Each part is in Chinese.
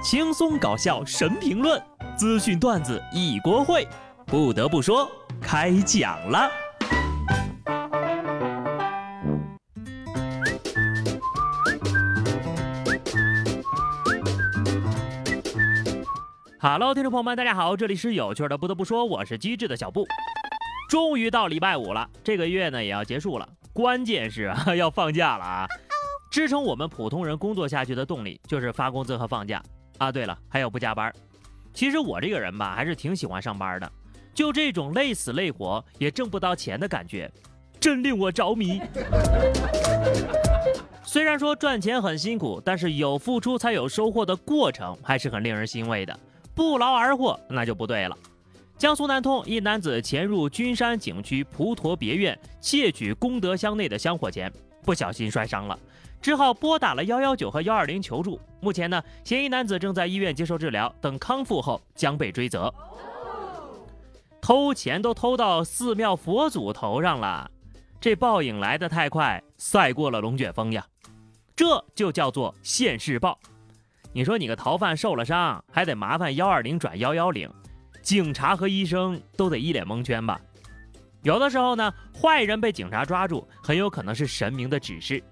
轻松搞笑神评论，资讯段子一锅烩。不得不说，开讲了。Hello，听众朋友们，大家好，这里是有趣的。不得不说，我是机智的小布。终于到礼拜五了，这个月呢也要结束了，关键是啊 要放假了啊！支撑我们普通人工作下去的动力就是发工资和放假啊。对了，还有不加班。其实我这个人吧，还是挺喜欢上班的，就这种累死累活也挣不到钱的感觉，真令我着迷。虽然说赚钱很辛苦，但是有付出才有收获的过程还是很令人欣慰的。不劳而获那就不对了。江苏南通一男子潜入君山景区普陀别院窃取功德箱内的香火钱，不小心摔伤了，只好拨打了幺幺九和幺二零求助。目前呢，嫌疑男子正在医院接受治疗，等康复后将被追责。偷钱都偷到寺庙佛祖头上了，这报应来得太快，赛过了龙卷风呀！这就叫做现世报。你说你个逃犯受了伤，还得麻烦幺二零转幺幺零。警察和医生都得一脸蒙圈吧？有的时候呢，坏人被警察抓住，很有可能是神明的指示。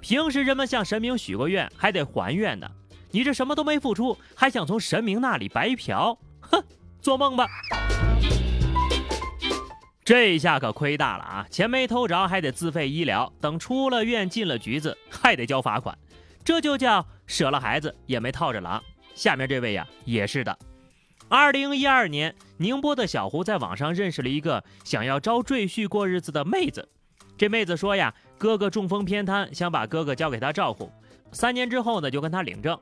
平时人们向神明许过愿，还得还愿呢。你这什么都没付出，还想从神明那里白嫖？哼，做梦吧！这下可亏大了啊！钱没偷着，还得自费医疗，等出了院进了局子，还得交罚款。这就叫舍了孩子也没套着狼。下面这位呀，也是的。二零一二年，宁波的小胡在网上认识了一个想要招赘婿过日子的妹子。这妹子说呀，哥哥中风偏瘫，想把哥哥交给他照顾。三年之后呢，就跟他领证。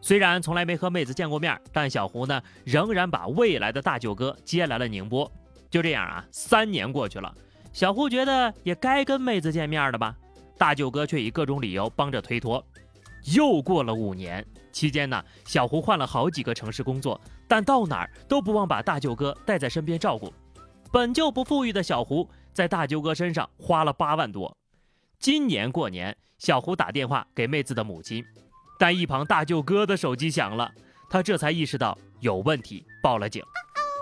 虽然从来没和妹子见过面，但小胡呢，仍然把未来的大舅哥接来了宁波。就这样啊，三年过去了，小胡觉得也该跟妹子见面了吧？大舅哥却以各种理由帮着推脱。又过了五年。期间呢，小胡换了好几个城市工作，但到哪儿都不忘把大舅哥带在身边照顾。本就不富裕的小胡，在大舅哥身上花了八万多。今年过年，小胡打电话给妹子的母亲，但一旁大舅哥的手机响了，他这才意识到有问题，报了警。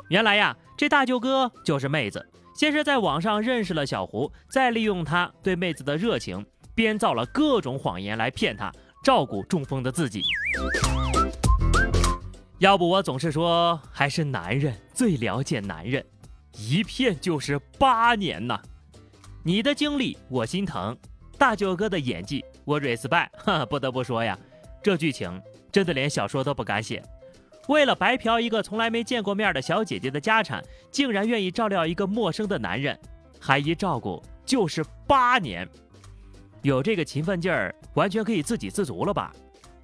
原来呀，这大舅哥就是妹子，先是在网上认识了小胡，再利用他对妹子的热情，编造了各种谎言来骗他。照顾中风的自己，要不我总是说还是男人最了解男人，一骗就是八年呐！你的经历我心疼，大舅哥的演技我 respect，哈，不得不说呀，这剧情真的连小说都不敢写。为了白嫖一个从来没见过面的小姐姐的家产，竟然愿意照料一个陌生的男人，还一照顾就是八年。有这个勤奋劲儿，完全可以自给自足了吧？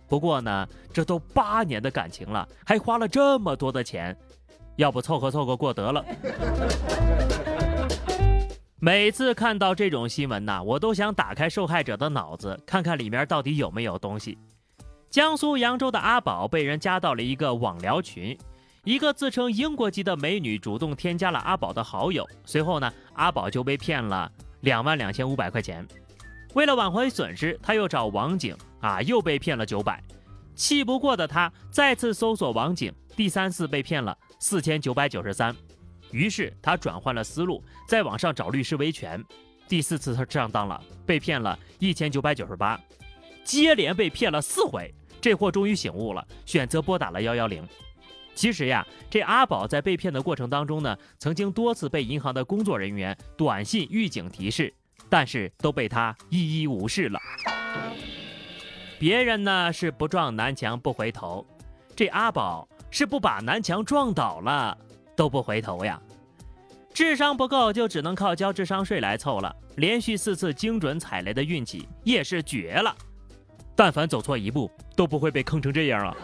不过呢，这都八年的感情了，还花了这么多的钱，要不凑合凑合过得了。每次看到这种新闻呐，我都想打开受害者的脑子，看看里面到底有没有东西。江苏扬州的阿宝被人加到了一个网聊群，一个自称英国籍的美女主动添加了阿宝的好友，随后呢，阿宝就被骗了两万两千五百块钱。为了挽回损失，他又找网警啊，又被骗了九百。气不过的他再次搜索网警，第三次被骗了四千九百九十三。于是他转换了思路，在网上找律师维权。第四次他上当了，被骗了一千九百九十八。接连被骗了四回，这货终于醒悟了，选择拨打了幺幺零。其实呀，这阿宝在被骗的过程当中呢，曾经多次被银行的工作人员短信预警提示。但是都被他一一无视了。别人呢是不撞南墙不回头，这阿宝是不把南墙撞倒了都不回头呀。智商不够就只能靠交智商税来凑了。连续四次精准踩雷的运气也是绝了。但凡走错一步都不会被坑成这样啊。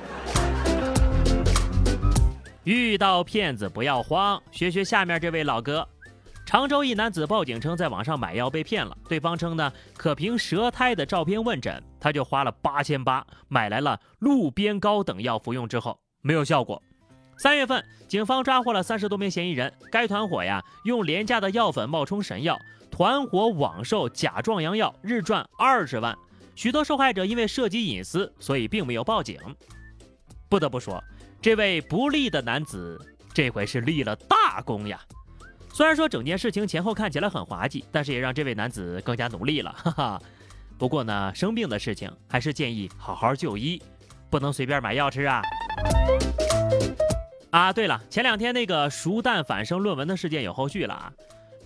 遇到骗子不要慌，学学下面这位老哥。常州一男子报警称，在网上买药被骗了。对方称呢，可凭舌苔的照片问诊，他就花了八千八买来了鹿鞭膏等药，服用之后没有效果。三月份，警方抓获了三十多名嫌疑人。该团伙呀，用廉价的药粉冒充神药，团伙网售假壮阳药，日赚二十万。许多受害者因为涉及隐私，所以并没有报警。不得不说，这位不立的男子这回是立了大功呀。虽然说整件事情前后看起来很滑稽，但是也让这位男子更加努力了，哈哈。不过呢，生病的事情还是建议好好就医，不能随便买药吃啊。啊，对了，前两天那个熟蛋反生论文的事件有后续了啊。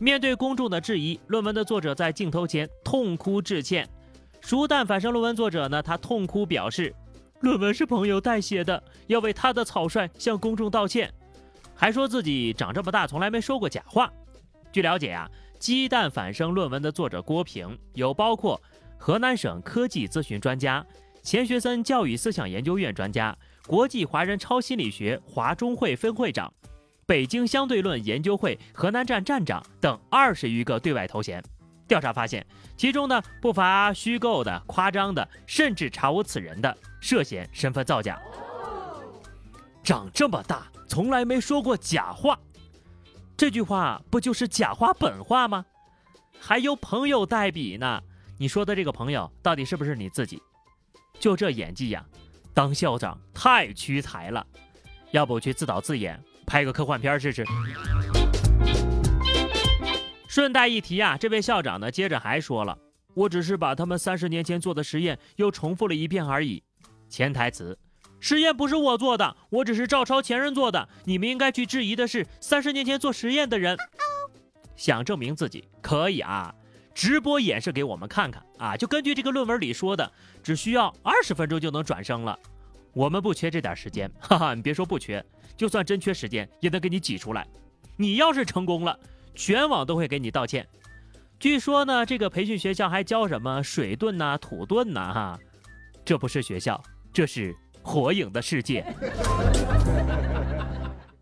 面对公众的质疑，论文的作者在镜头前痛哭致歉。熟蛋反生论文作者呢，他痛哭表示，论文是朋友代写的，要为他的草率向公众道歉，还说自己长这么大从来没说过假话。据了解啊，鸡蛋反生论文的作者郭平有包括河南省科技咨询专家、钱学森教育思想研究院专家。国际华人超心理学华中会分会长、北京相对论研究会河南站站长等二十余个对外头衔。调查发现，其中呢不乏虚构的、夸张的，甚至查无此人的，涉嫌身份造假。长这么大从来没说过假话，这句话不就是假话本话吗？还有朋友代笔呢？你说的这个朋友到底是不是你自己？就这演技呀！当校长太屈才了，要不去自导自演拍个科幻片试试？顺带一提啊，这位校长呢，接着还说了：“我只是把他们三十年前做的实验又重复了一遍而已。”潜台词：实验不是我做的，我只是照抄前人做的。你们应该去质疑的是三十年前做实验的人。想证明自己可以啊？直播演示给我们看看啊！就根据这个论文里说的，只需要二十分钟就能转生了。我们不缺这点时间，哈哈！你别说不缺，就算真缺时间，也能给你挤出来。你要是成功了，全网都会给你道歉。据说呢，这个培训学校还教什么水遁呐、土遁呐，哈！这不是学校，这是火影的世界。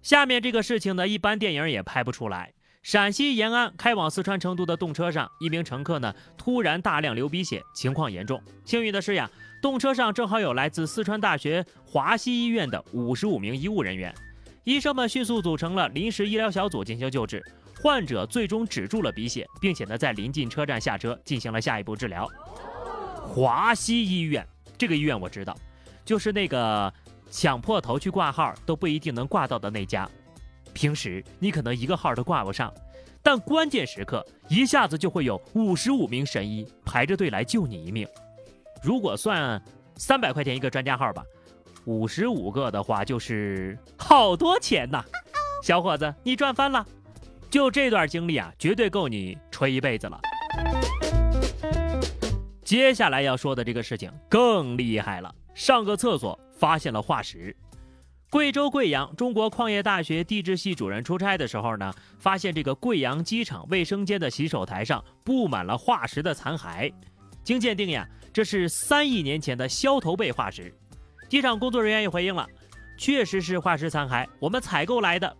下面这个事情呢，一般电影也拍不出来。陕西延安开往四川成都的动车上，一名乘客呢突然大量流鼻血，情况严重。幸运的是呀，动车上正好有来自四川大学华西医院的五十五名医务人员，医生们迅速组成了临时医疗小组进行救治，患者最终止住了鼻血，并且呢在临近车站下车进行了下一步治疗。华西医院这个医院我知道，就是那个想破头去挂号都不一定能挂到的那家。平时你可能一个号都挂不上，但关键时刻一下子就会有五十五名神医排着队来救你一命。如果算三百块钱一个专家号吧，五十五个的话就是好多钱呐！小伙子，你赚翻了！就这段经历啊，绝对够你吹一辈子了。接下来要说的这个事情更厉害了，上个厕所发现了化石。贵州贵阳中国矿业大学地质系主任出差的时候呢，发现这个贵阳机场卫生间的洗手台上布满了化石的残骸。经鉴定呀，这是三亿年前的削头贝化石。机场工作人员也回应了，确实是化石残骸，我们采购来的。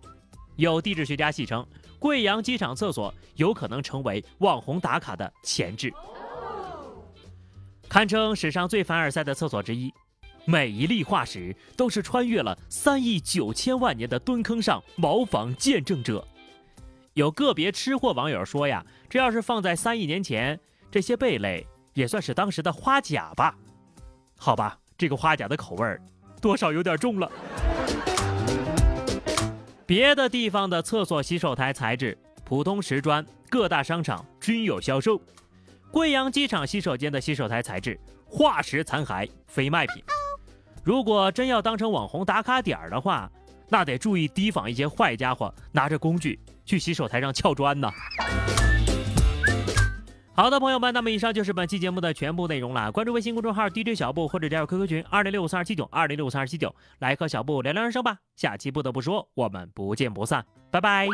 有地质学家戏称，贵阳机场厕所有可能成为网红打卡的前置，堪称史上最凡尔赛的厕所之一。每一粒化石都是穿越了三亿九千万年的蹲坑上茅房见证者。有个别吃货网友说呀，这要是放在三亿年前，这些贝类也算是当时的花甲吧？好吧，这个花甲的口味儿多少有点重了。别的地方的厕所洗手台材质普通石砖，各大商场均有销售。贵阳机场洗手间的洗手台材质化石残骸，非卖品。如果真要当成网红打卡点的话，那得注意提防一些坏家伙拿着工具去洗手台上撬砖呢。好的，朋友们，那么以上就是本期节目的全部内容了。关注微信公众号 DJ 小布或者加入 QQ 群二零六五三二七九二零六五三二七九，来和小布聊聊人生吧。下期不得不说，我们不见不散，拜拜。